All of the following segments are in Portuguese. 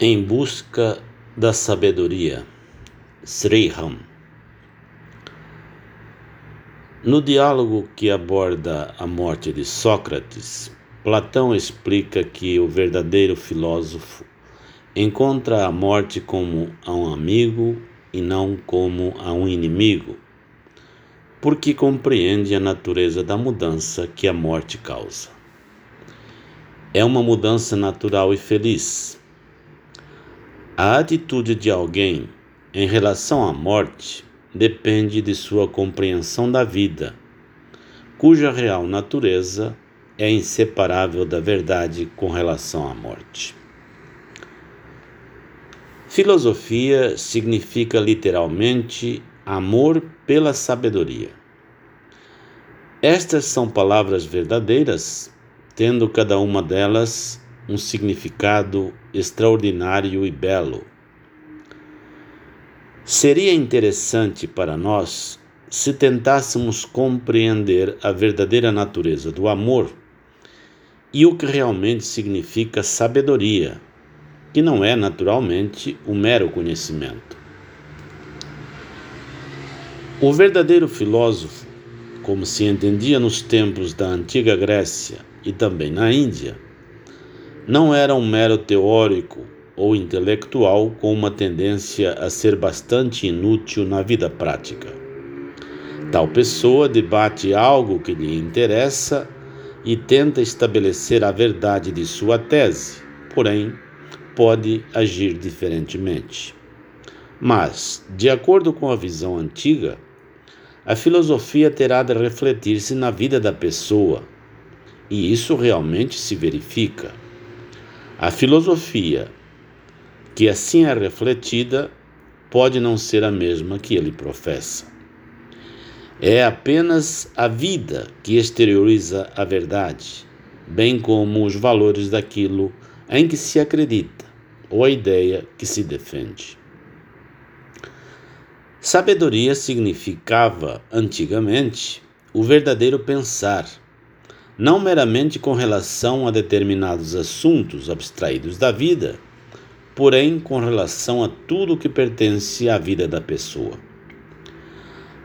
Em busca da sabedoria, Sri Ram. No diálogo que aborda a morte de Sócrates, Platão explica que o verdadeiro filósofo encontra a morte como a um amigo e não como a um inimigo, porque compreende a natureza da mudança que a morte causa. É uma mudança natural e feliz a atitude de alguém em relação à morte depende de sua compreensão da vida, cuja real natureza é inseparável da verdade com relação à morte. Filosofia significa literalmente amor pela sabedoria. Estas são palavras verdadeiras, tendo cada uma delas um significado extraordinário e belo. Seria interessante para nós se tentássemos compreender a verdadeira natureza do amor e o que realmente significa sabedoria, que não é naturalmente o mero conhecimento. O verdadeiro filósofo, como se entendia nos tempos da antiga Grécia e também na Índia, não era um mero teórico ou intelectual com uma tendência a ser bastante inútil na vida prática. Tal pessoa debate algo que lhe interessa e tenta estabelecer a verdade de sua tese, porém, pode agir diferentemente. Mas, de acordo com a visão antiga, a filosofia terá de refletir-se na vida da pessoa, e isso realmente se verifica. A filosofia, que assim é refletida, pode não ser a mesma que ele professa. É apenas a vida que exterioriza a verdade, bem como os valores daquilo em que se acredita ou a ideia que se defende. Sabedoria significava, antigamente, o verdadeiro pensar não meramente com relação a determinados assuntos abstraídos da vida, porém com relação a tudo que pertence à vida da pessoa.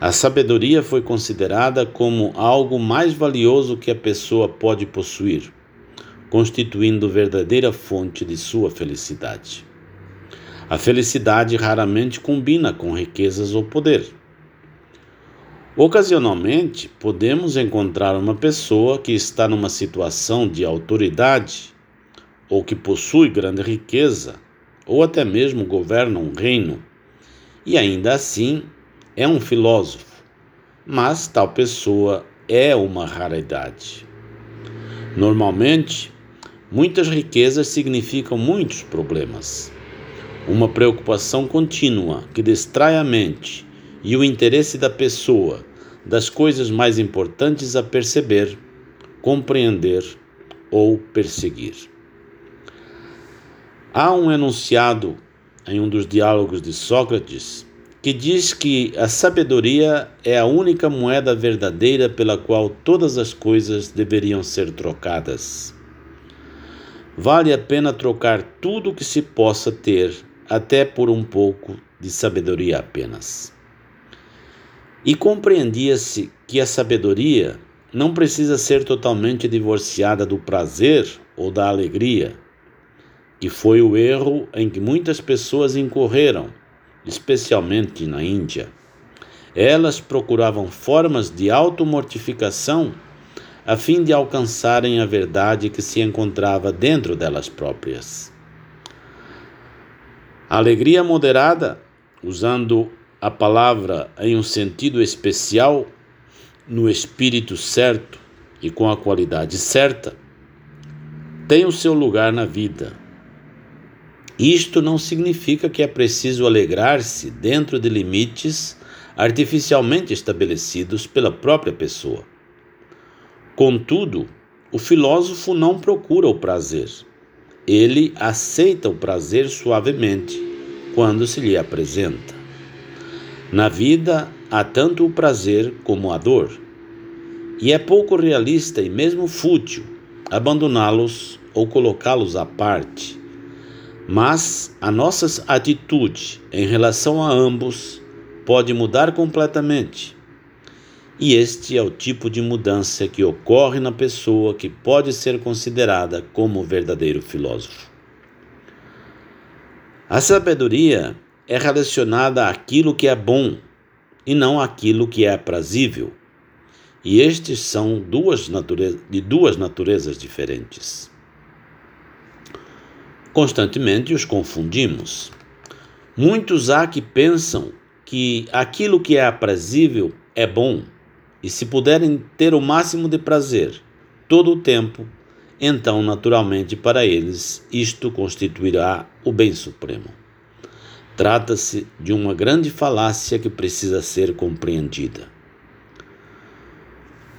A sabedoria foi considerada como algo mais valioso que a pessoa pode possuir, constituindo verdadeira fonte de sua felicidade. A felicidade raramente combina com riquezas ou poder. Ocasionalmente, podemos encontrar uma pessoa que está numa situação de autoridade, ou que possui grande riqueza, ou até mesmo governa um reino, e ainda assim é um filósofo, mas tal pessoa é uma raridade. Normalmente, muitas riquezas significam muitos problemas. Uma preocupação contínua que distrai a mente e o interesse da pessoa das coisas mais importantes a perceber, compreender ou perseguir. Há um enunciado em um dos diálogos de Sócrates que diz que a sabedoria é a única moeda verdadeira pela qual todas as coisas deveriam ser trocadas. Vale a pena trocar tudo o que se possa ter, até por um pouco de sabedoria apenas. E compreendia-se que a sabedoria não precisa ser totalmente divorciada do prazer ou da alegria, que foi o erro em que muitas pessoas incorreram, especialmente na Índia. Elas procuravam formas de automortificação a fim de alcançarem a verdade que se encontrava dentro delas próprias. A alegria moderada, usando a palavra em um sentido especial, no espírito certo e com a qualidade certa, tem o seu lugar na vida. Isto não significa que é preciso alegrar-se dentro de limites artificialmente estabelecidos pela própria pessoa. Contudo, o filósofo não procura o prazer. Ele aceita o prazer suavemente quando se lhe apresenta. Na vida há tanto o prazer como a dor, e é pouco realista e mesmo fútil abandoná-los ou colocá-los à parte, Mas a nossa atitude em relação a ambos pode mudar completamente. E este é o tipo de mudança que ocorre na pessoa que pode ser considerada como verdadeiro filósofo. A sabedoria é relacionada àquilo que é bom e não àquilo que é aprazível. E estes são duas de duas naturezas diferentes. Constantemente os confundimos. Muitos há que pensam que aquilo que é aprazível é bom, e se puderem ter o máximo de prazer todo o tempo, então naturalmente para eles isto constituirá o bem supremo. Trata-se de uma grande falácia que precisa ser compreendida.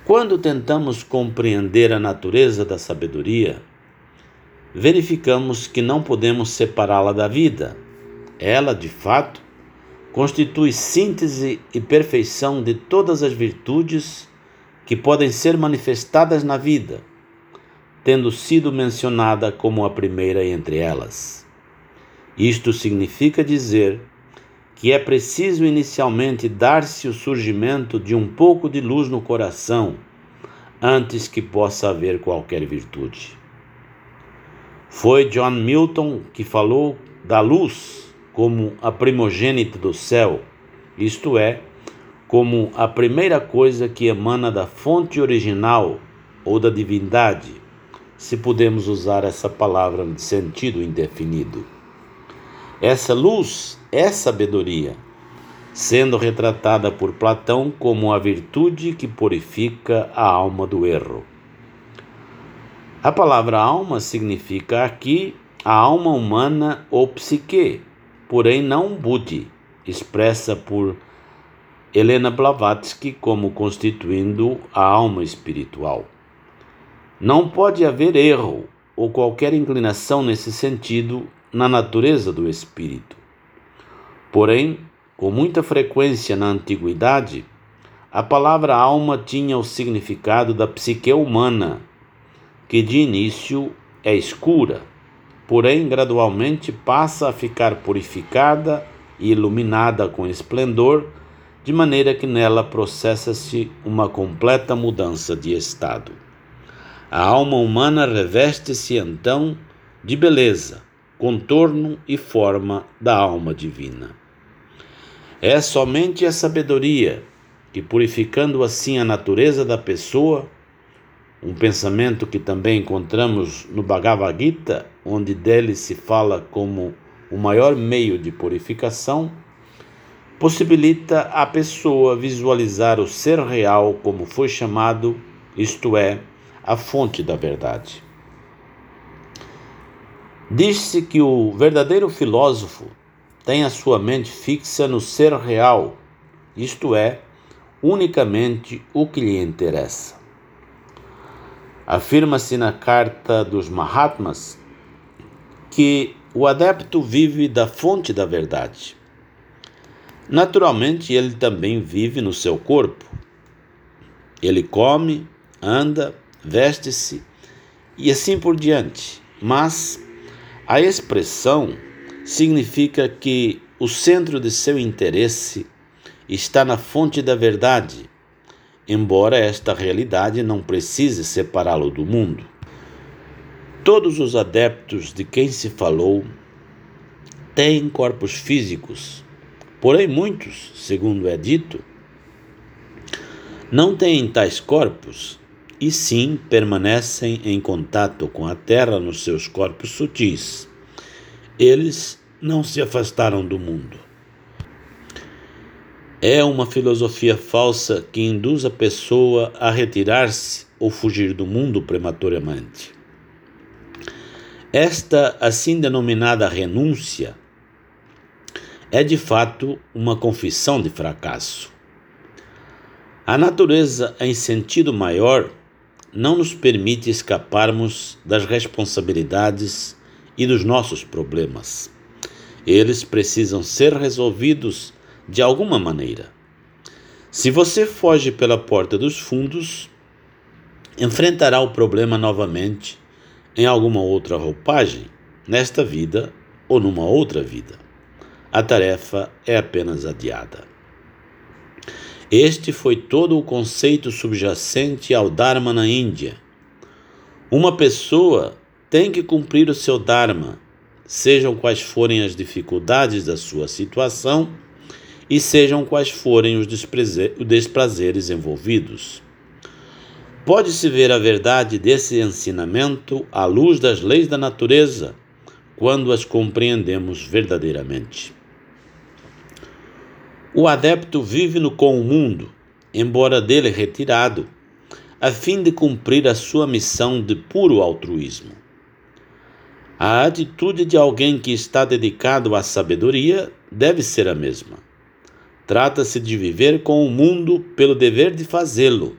Quando tentamos compreender a natureza da sabedoria, verificamos que não podemos separá-la da vida. Ela, de fato, constitui síntese e perfeição de todas as virtudes que podem ser manifestadas na vida, tendo sido mencionada como a primeira entre elas. Isto significa dizer que é preciso inicialmente dar-se o surgimento de um pouco de luz no coração antes que possa haver qualquer virtude. Foi John Milton que falou da luz como a primogênita do céu, isto é, como a primeira coisa que emana da fonte original ou da divindade, se podemos usar essa palavra de sentido indefinido. Essa luz é sabedoria, sendo retratada por Platão como a virtude que purifica a alma do erro. A palavra alma significa aqui a alma humana ou psique, porém não buddhi, expressa por Helena Blavatsky como constituindo a alma espiritual. Não pode haver erro ou qualquer inclinação nesse sentido na natureza do espírito. Porém, com muita frequência na antiguidade, a palavra alma tinha o significado da psique humana que de início é escura, porém gradualmente passa a ficar purificada e iluminada com esplendor, de maneira que nela processa-se uma completa mudança de estado. A alma humana reveste-se então de beleza, contorno e forma da alma divina. É somente a sabedoria que, purificando assim a natureza da pessoa, um pensamento que também encontramos no Bhagavad Gita, onde dele se fala como o maior meio de purificação, possibilita à pessoa visualizar o ser real como foi chamado, isto é, a fonte da verdade. Diz-se que o verdadeiro filósofo tem a sua mente fixa no ser real, isto é, unicamente o que lhe interessa. Afirma-se na Carta dos Mahatmas que o adepto vive da fonte da verdade. Naturalmente, ele também vive no seu corpo. Ele come, anda, veste-se e assim por diante. Mas a expressão significa que o centro de seu interesse está na fonte da verdade embora esta realidade não precise separá-lo do mundo. Todos os adeptos de quem se falou têm corpos físicos, porém muitos, segundo é dito, não têm tais corpos e sim permanecem em contato com a terra nos seus corpos sutis. Eles não se afastaram do mundo. É uma filosofia falsa que induz a pessoa a retirar-se ou fugir do mundo prematuramente. Esta assim denominada renúncia é de fato uma confissão de fracasso. A natureza, em sentido maior, não nos permite escaparmos das responsabilidades e dos nossos problemas. Eles precisam ser resolvidos de alguma maneira. Se você foge pela porta dos fundos, enfrentará o problema novamente em alguma outra roupagem, nesta vida ou numa outra vida. A tarefa é apenas adiada. Este foi todo o conceito subjacente ao Dharma na Índia. Uma pessoa tem que cumprir o seu Dharma, sejam quais forem as dificuldades da sua situação e sejam quais forem os desprazeres envolvidos. Pode-se ver a verdade desse ensinamento à luz das leis da natureza, quando as compreendemos verdadeiramente. O adepto vive no com o mundo, embora dele retirado, a fim de cumprir a sua missão de puro altruísmo. A atitude de alguém que está dedicado à sabedoria deve ser a mesma. Trata-se de viver com o mundo pelo dever de fazê-lo,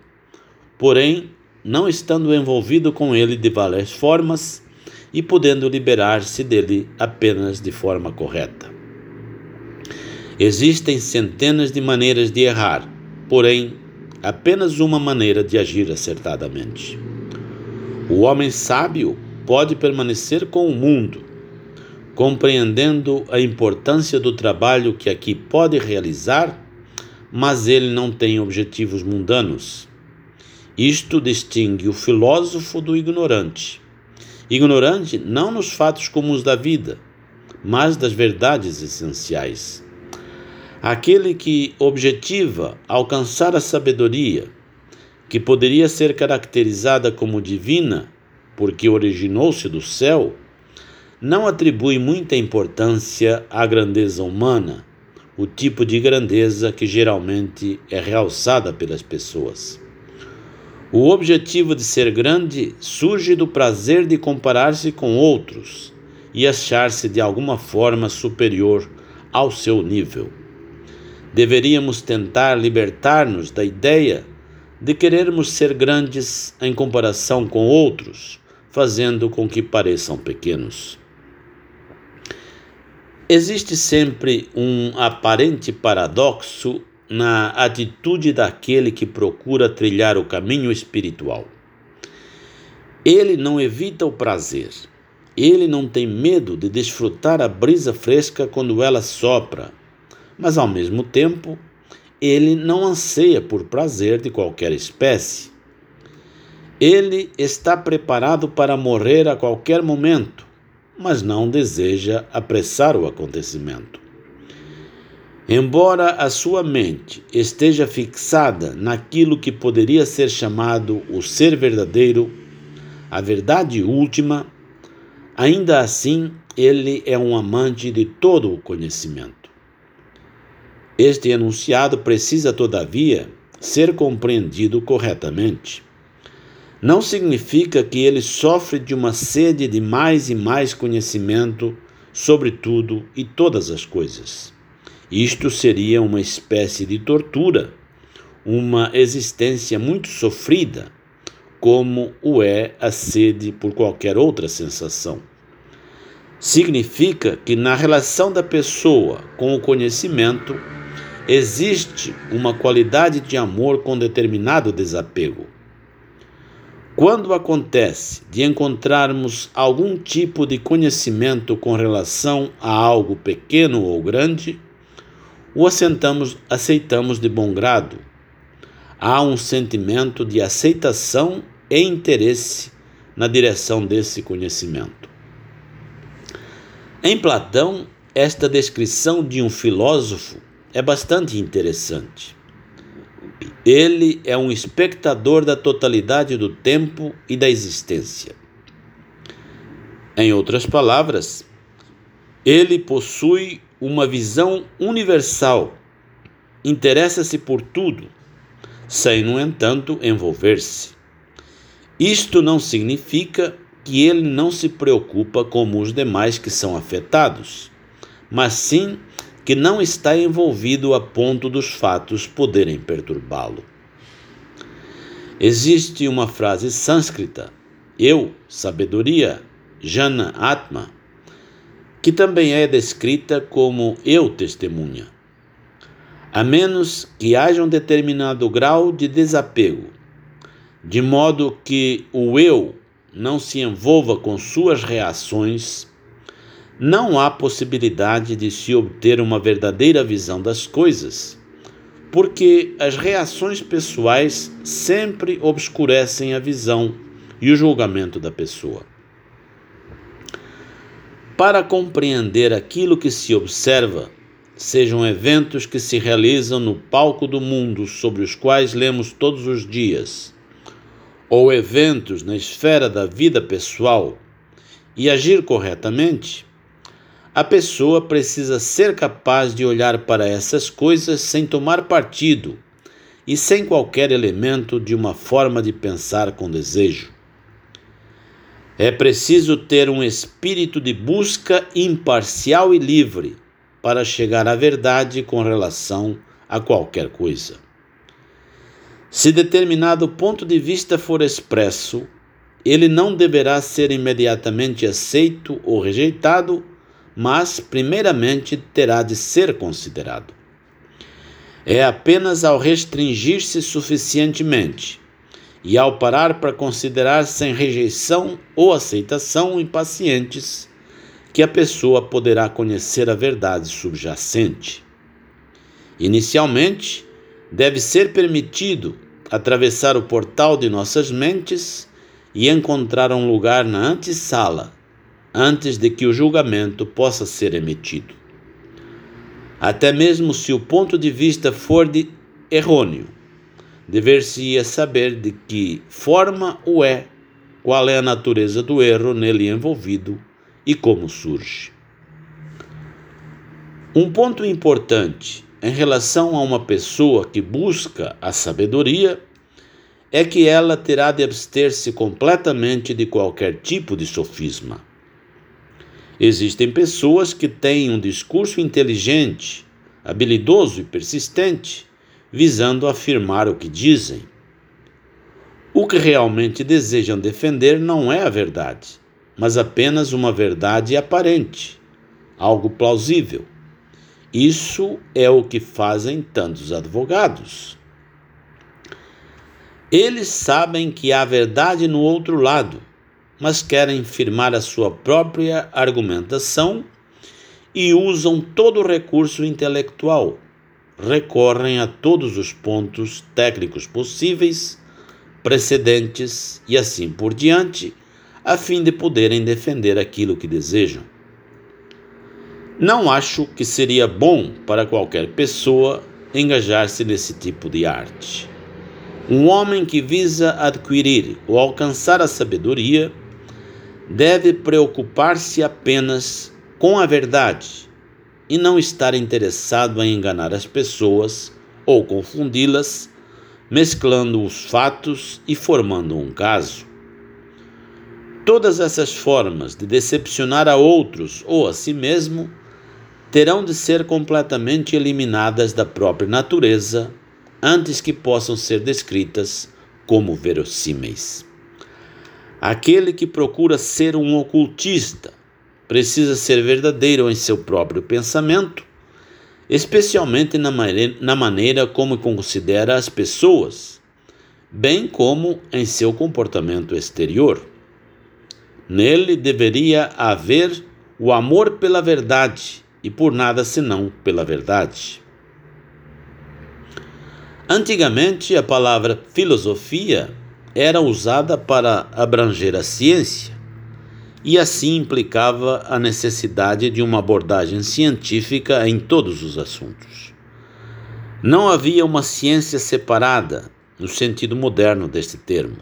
porém, não estando envolvido com ele de várias formas e podendo liberar-se dele apenas de forma correta. Existem centenas de maneiras de errar, porém, apenas uma maneira de agir acertadamente. O homem sábio pode permanecer com o mundo, compreendendo a importância do trabalho que aqui pode realizar, mas ele não tem objetivos mundanos. Isto distingue o filósofo do ignorante. Ignorante não nos fatos comuns da vida, mas das verdades essenciais. Aquele que objetiva alcançar a sabedoria, que poderia ser caracterizada como divina, porque originou-se do céu, não atribui muita importância à grandeza humana, o tipo de grandeza que geralmente é realçada pelas pessoas. O objetivo de ser grande surge do prazer de comparar-se com outros e achar-se de alguma forma superior ao seu nível deveríamos tentar libertar-nos da ideia de querermos ser grandes em comparação com outros, fazendo com que pareçam pequenos. Existe sempre um aparente paradoxo na atitude daquele que procura trilhar o caminho espiritual. Ele não evita o prazer, ele não tem medo de desfrutar a brisa fresca quando ela sopra mas ao mesmo tempo ele não anseia por prazer de qualquer espécie. Ele está preparado para morrer a qualquer momento, mas não deseja apressar o acontecimento. Embora a sua mente esteja fixada naquilo que poderia ser chamado o ser verdadeiro, a verdade última, ainda assim ele é um amante de todo o conhecimento. Este enunciado precisa, todavia, ser compreendido corretamente. Não significa que ele sofre de uma sede de mais e mais conhecimento sobre tudo e todas as coisas. Isto seria uma espécie de tortura, uma existência muito sofrida, como o é a sede por qualquer outra sensação. Significa que na relação da pessoa com o conhecimento, existe uma qualidade de amor com determinado desapego. Quando acontece de encontrarmos algum tipo de conhecimento com relação a algo pequeno ou grande, o assentamos, aceitamos de bom grado. Há um sentimento de aceitação e interesse na direção desse conhecimento. Em Platão, esta descrição de um filósofo é bastante interessante. Ele é um espectador da totalidade do tempo e da existência. Em outras palavras, ele possui uma visão universal, interessa-se por tudo, sem, no entanto, envolver-se. Isto não significa que ele não se preocupa como os demais que são afetados, mas sim que não está envolvido a ponto dos fatos poderem perturbá-lo. Existe uma frase sânscrita, eu, sabedoria, Jana Atma, que também é descrita como eu testemunha. A menos que haja um determinado grau de desapego, de modo que o eu não se envolva com suas reações, não há possibilidade de se obter uma verdadeira visão das coisas, porque as reações pessoais sempre obscurecem a visão e o julgamento da pessoa. Para compreender aquilo que se observa, sejam eventos que se realizam no palco do mundo sobre os quais lemos todos os dias, ou eventos na esfera da vida pessoal, e agir corretamente, a pessoa precisa ser capaz de olhar para essas coisas sem tomar partido e sem qualquer elemento de uma forma de pensar com desejo. É preciso ter um espírito de busca imparcial e livre para chegar à verdade com relação a qualquer coisa. Se determinado ponto de vista for expresso, ele não deverá ser imediatamente aceito ou rejeitado, mas, primeiramente, terá de ser considerado. É apenas ao restringir-se suficientemente e ao parar para considerar sem rejeição ou aceitação impacientes que a pessoa poderá conhecer a verdade subjacente. Inicialmente, deve ser permitido atravessar o portal de nossas mentes e encontrar um lugar na antessala antes de que o julgamento possa ser emitido. Até mesmo se o ponto de vista for de errôneo, dever-se-ia saber de que forma o é, qual é a natureza do erro nele envolvido e como surge. Um ponto importante em relação a uma pessoa que busca a sabedoria é que ela terá de abster-se completamente de qualquer tipo de sofisma. Existem pessoas que têm um discurso inteligente, habilidoso e persistente, visando afirmar o que dizem. O que realmente desejam defender não é a verdade, mas apenas uma verdade aparente, algo plausível. Isso é o que fazem tantos advogados. Eles sabem que há verdade no outro lado, mas querem firmar a sua própria argumentação e usam todo o recurso intelectual. Recorrem a todos os pontos técnicos possíveis, precedentes e assim por diante a fim de poderem defender aquilo que desejam. Não acho que seria bom para qualquer pessoa engajar-se nesse tipo de arte. Um homem que visa adquirir ou alcançar a sabedoria deve preocupar-se apenas com a verdade e não estar interessado em enganar as pessoas ou confundi-las, mesclando os fatos e formando um caso. Todas essas formas de decepcionar a outros ou a si mesmo terão de ser completamente eliminadas da própria natureza antes que possam ser descritas como verossímeis. Aquele que procura ser um ocultista precisa ser verdadeiro em seu próprio pensamento, especialmente na maneira, na maneira como considera as pessoas, bem como em seu comportamento exterior. Nele deveria haver o amor pela verdade e por nada senão pela verdade. Antigamente, a palavra filosofia era usada para abranger a ciência e assim implicava a necessidade de uma abordagem científica em todos os assuntos. Não havia uma ciência separada no sentido moderno deste termo.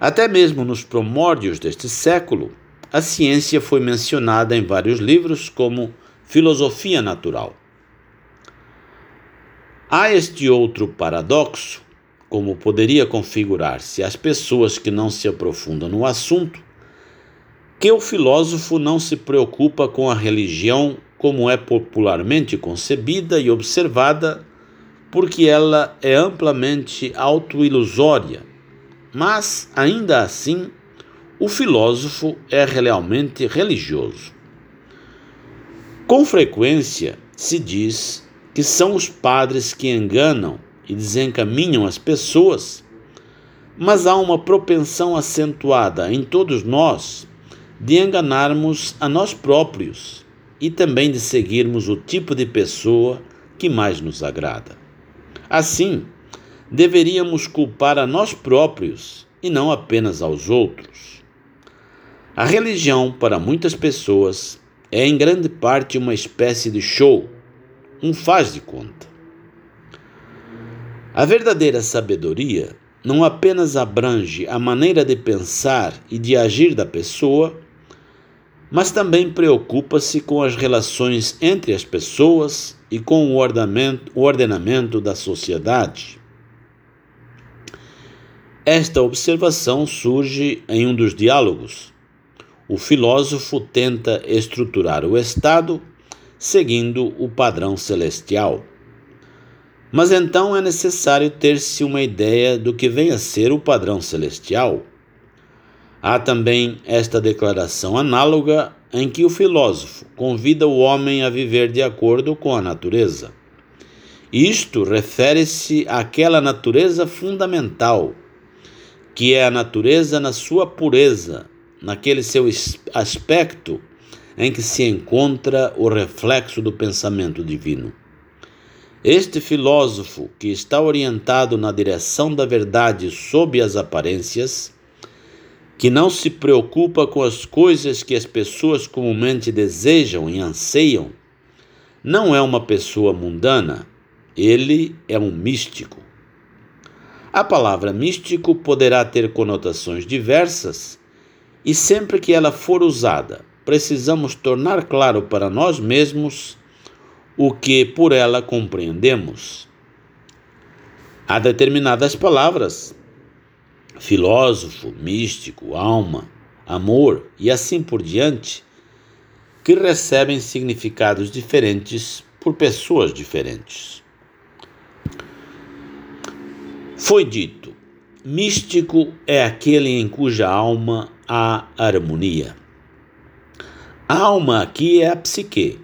Até mesmo nos primórdios deste século, a ciência foi mencionada em vários livros como filosofia natural. Há este outro paradoxo, como poderia configurar-se às pessoas que não se aprofundam no assunto, que o filósofo não se preocupa com a religião como é popularmente concebida e observada, porque ela é amplamente autoilusória mas, ainda assim, o filósofo é realmente religioso. Com frequência se diz que são os padres que enganam e desencaminham as pessoas, mas há uma propensão acentuada em todos nós de enganarmos a nós próprios e também de seguirmos o tipo de pessoa que mais nos agrada. Assim, deveríamos culpar a nós próprios e não apenas aos outros. A religião, para muitas pessoas, é em grande parte uma espécie de show, um faz de conta. A verdadeira sabedoria não apenas abrange a maneira de pensar e de agir da pessoa, mas também preocupa-se com as relações entre as pessoas e com o ordenamento da sociedade. Esta observação surge em um dos diálogos. O filósofo tenta estruturar o Estado seguindo o padrão celestial. Mas então é necessário ter-se uma ideia do que vem a ser o padrão celestial. Há também esta declaração análoga em que o filósofo convida o homem a viver de acordo com a natureza. Isto refere-se àquela natureza fundamental que é a natureza na sua pureza, naquele seu aspecto em que se encontra o reflexo do pensamento divino. Este filósofo, que está orientado na direção da verdade sob as aparências, que não se preocupa com as coisas que as pessoas comumente desejam e anseiam, não é uma pessoa mundana, ele é um místico. A palavra místico poderá ter conotações diversas e sempre que ela for usada, precisamos tornar claro para nós mesmos o que por ela compreendemos. Há determinadas palavras, filósofo, místico, alma, amor e assim por diante, que recebem significados diferentes por pessoas diferentes. Foi dito: místico é aquele em cuja alma há harmonia. A alma aqui é a psique.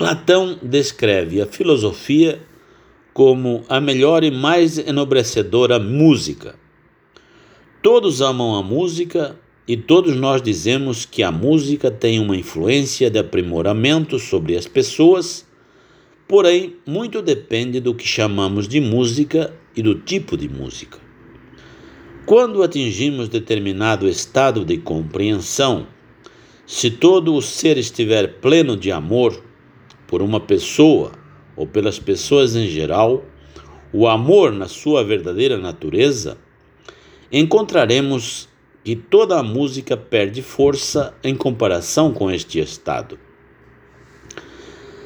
Platão descreve a filosofia como a melhor e mais enobrecedora música. Todos amam a música e todos nós dizemos que a música tem uma influência de aprimoramento sobre as pessoas Porém, muito depende do que chamamos de música e do tipo de música. Quando atingimos determinado estado de compreensão, se todo o ser estiver pleno de amor por uma pessoa ou pelas pessoas em geral, o amor na sua verdadeira natureza, encontraremos que toda a música perde força em comparação com este estado.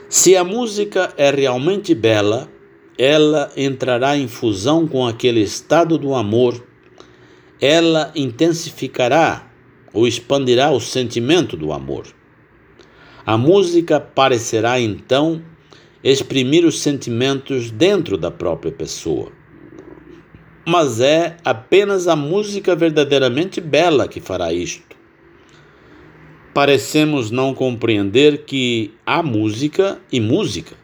Se a música é realmente bela, ela entrará em fusão com aquele estado do amor, ela intensificará ou expandirá o sentimento do amor. A música parecerá então exprimir os sentimentos dentro da própria pessoa. Mas é apenas a música verdadeiramente bela que fará isto parecemos não compreender que há música e música.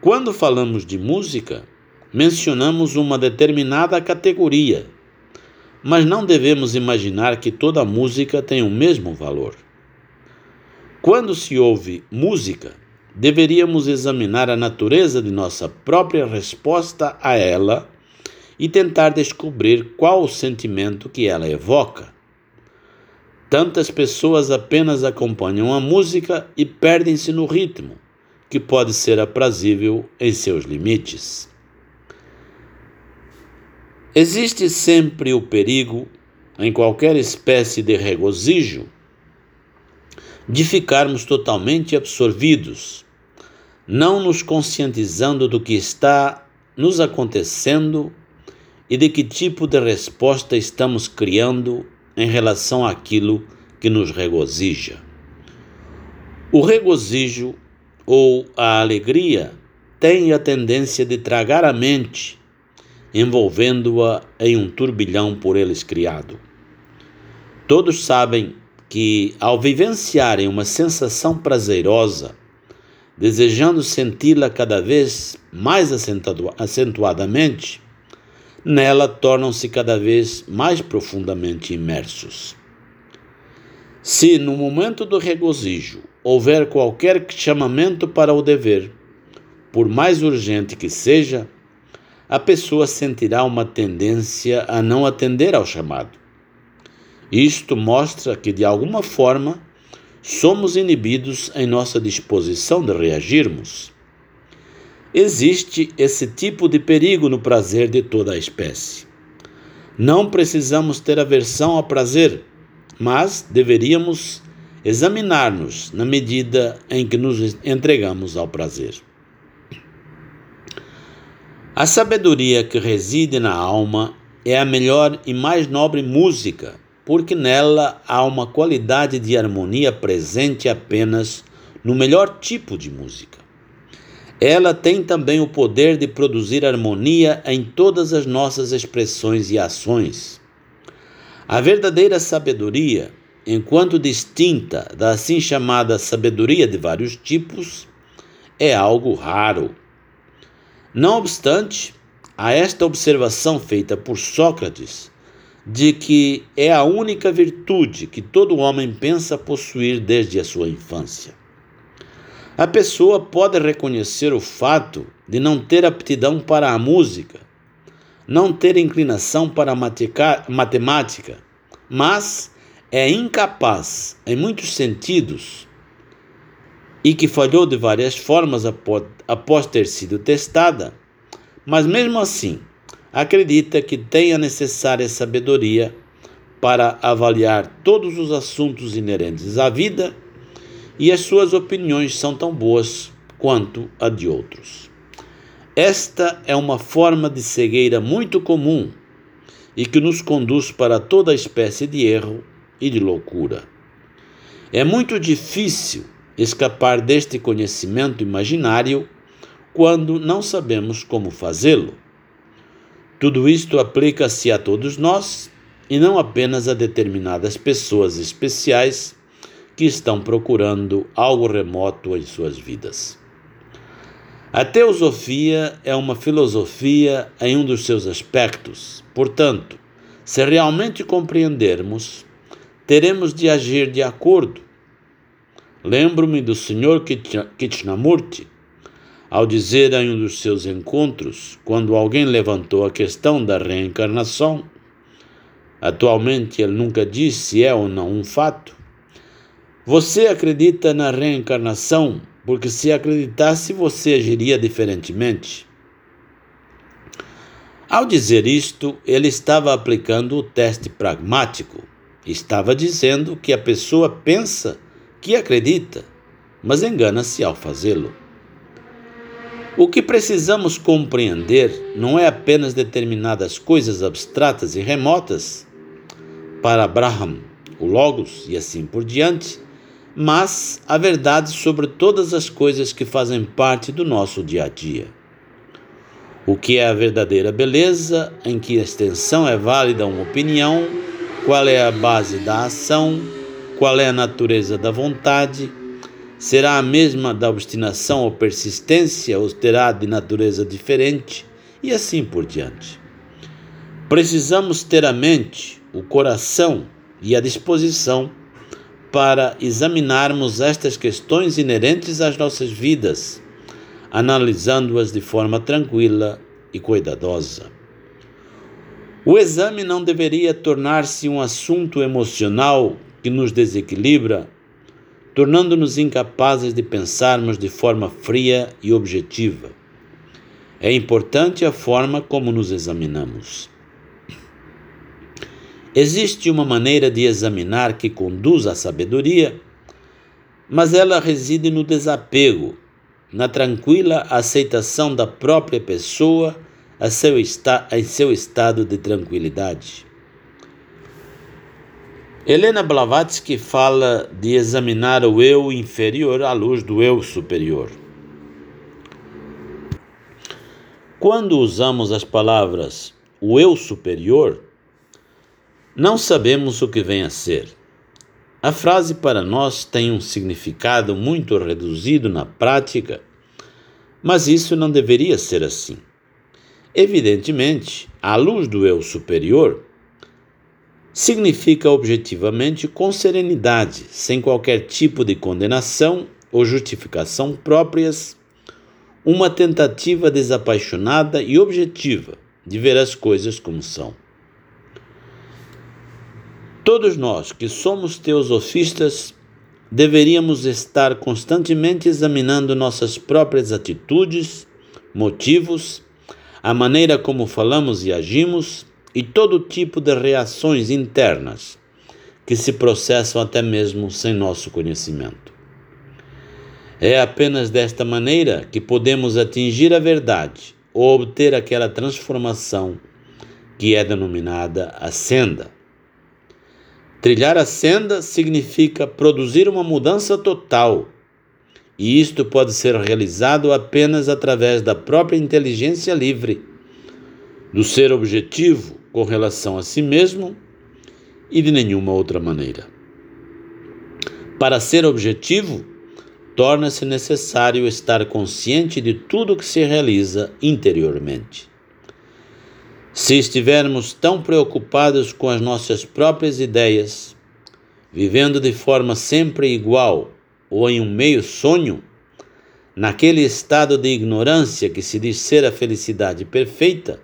Quando falamos de música, mencionamos uma determinada categoria, mas não devemos imaginar que toda música tem o mesmo valor. Quando se ouve música, deveríamos examinar a natureza de nossa própria resposta a ela e tentar descobrir qual o sentimento que ela evoca. Tantas pessoas apenas acompanham a música e perdem-se no ritmo, que pode ser aprazível em seus limites. Existe sempre o perigo, em qualquer espécie de regozijo, de ficarmos totalmente absorvidos, não nos conscientizando do que está nos acontecendo e de que tipo de resposta estamos criando em relação àquilo que nos regozija. O regozijo ou a alegria tem a tendência de tragar a mente, envolvendo-a em um turbilhão por eles criado. Todos sabem que, ao vivenciarem uma sensação prazerosa, desejando senti-la cada vez mais acentuadamente, nela tornam-se cada vez mais profundamente imersos. Se no momento do regozijo houver qualquer chamamento para o dever, por mais urgente que seja, a pessoa sentirá uma tendência a não atender ao chamado. Isto mostra que, de alguma forma, somos inibidos em nossa disposição de reagirmos. Existe esse tipo de perigo no prazer de toda a espécie. Não precisamos ter aversão ao prazer, mas deveríamos examinar-nos na medida em que nos entregamos ao prazer. A sabedoria que reside na alma é a melhor e mais nobre música, porque nela há uma qualidade de harmonia presente apenas no melhor tipo de música. Ela tem também o poder de produzir harmonia em todas as nossas expressões e ações. A verdadeira sabedoria enquanto distinta da assim chamada sabedoria de vários tipos, é algo raro. Não obstante, há esta observação feita por Sócrates de que é a única virtude que todo homem pensa possuir desde a sua infância. A pessoa pode reconhecer o fato de não ter aptidão para a música, não ter inclinação para a matemática, mas é incapaz, em muitos sentidos, e que falhou de várias formas após ter sido testada, mas mesmo assim acredita que tem a necessária sabedoria para avaliar todos os assuntos inerentes à vida e as suas opiniões são tão boas quanto a de outros. Esta é uma forma de cegueira muito comum e que nos conduz para toda espécie de erro e de loucura. É muito difícil escapar deste conhecimento imaginário quando não sabemos como fazê-lo. Tudo isto aplica-se a todos nós e não apenas a determinadas pessoas especiais que estão procurando algo remoto em suas vidas. A teosofia é uma filosofia em um dos seus aspectos. Portanto, se realmente compreendermos teremos de agir de acordo. Lembro-me do Sr. Krishnamurti, ao dizer em um dos seus encontros, quando alguém levantou a questão da reencarnação, atualmente ele nunca disse se é ou não um fato. Você acredita na reencarnação porque se acreditasse você agiria diferentemente. Ao dizer isto, ele estava aplicando o teste pragmático Estava dizendo que a pessoa pensa que acredita, mas engana-se ao fazê-lo. O que precisamos compreender não é apenas determinadas coisas abstratas e remotas, para Abraham, o Logos e assim por diante, mas a verdade sobre todas as coisas que fazem parte do nosso dia a dia. O que é a verdadeira beleza, em que extensão é válida uma opinião qual é a base da ação, qual é a natureza da vontade, será a mesma da obstinação ou persistência ou terá de natureza diferente e assim por diante. Precisamos ter a mente, o coração e a disposição para examinarmos estas questões inerentes às nossas vidas, analisando-as de forma tranquila e cuidadosa. O exame não deveria tornar-se um assunto emocional que nos desequilibra, tornando-nos incapazes de pensarmos de forma fria e objetiva. É importante a forma como nos examinamos. Existe uma maneira de examinar que conduz à sabedoria, mas ela reside no desapego, na tranquila aceitação da própria pessoa a seu em seu estado de tranquilidade. Helena Blavatsky fala de examinar o eu inferior à luz do eu superior. Quando usamos as palavras o eu superior, não sabemos o que vem a ser. A frase para nós tem um significado muito reduzido na prática, mas isso não deveria ser assim. Evidentemente, à luz do eu superior, significa objetivamente com serenidade, sem qualquer tipo de condenação ou justificação próprias, uma tentativa desapaixonada e objetiva de ver as coisas como são. Todos nós que somos teosofistas deveríamos estar constantemente examinando nossas próprias atitudes, motivos, a maneira como falamos e agimos e todo tipo de reações internas que se processam até mesmo sem nosso conhecimento. É apenas desta maneira que podemos atingir a verdade ou obter aquela transformação que é denominada a senda. Trilhar a senda significa produzir uma mudança total, e isto pode ser realizado apenas através da própria inteligência livre, do ser objetivo com relação a si mesmo e de nenhuma outra maneira. Para ser objetivo, torna-se necessário estar consciente de tudo que se realiza interiormente. Se estivermos tão preocupados com as nossas próprias ideias, vivendo de forma sempre igual ou em um meio sonho, naquele estado de ignorância que se diz ser a felicidade perfeita,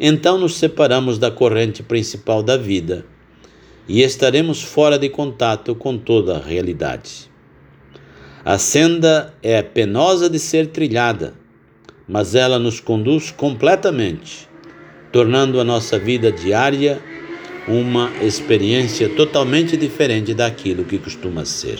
então nos separamos da corrente principal da vida e estaremos fora de contato com toda a realidade. A senda é penosa de ser trilhada, mas ela nos conduz completamente tornando a nossa vida diária uma experiência totalmente diferente daquilo que costuma ser.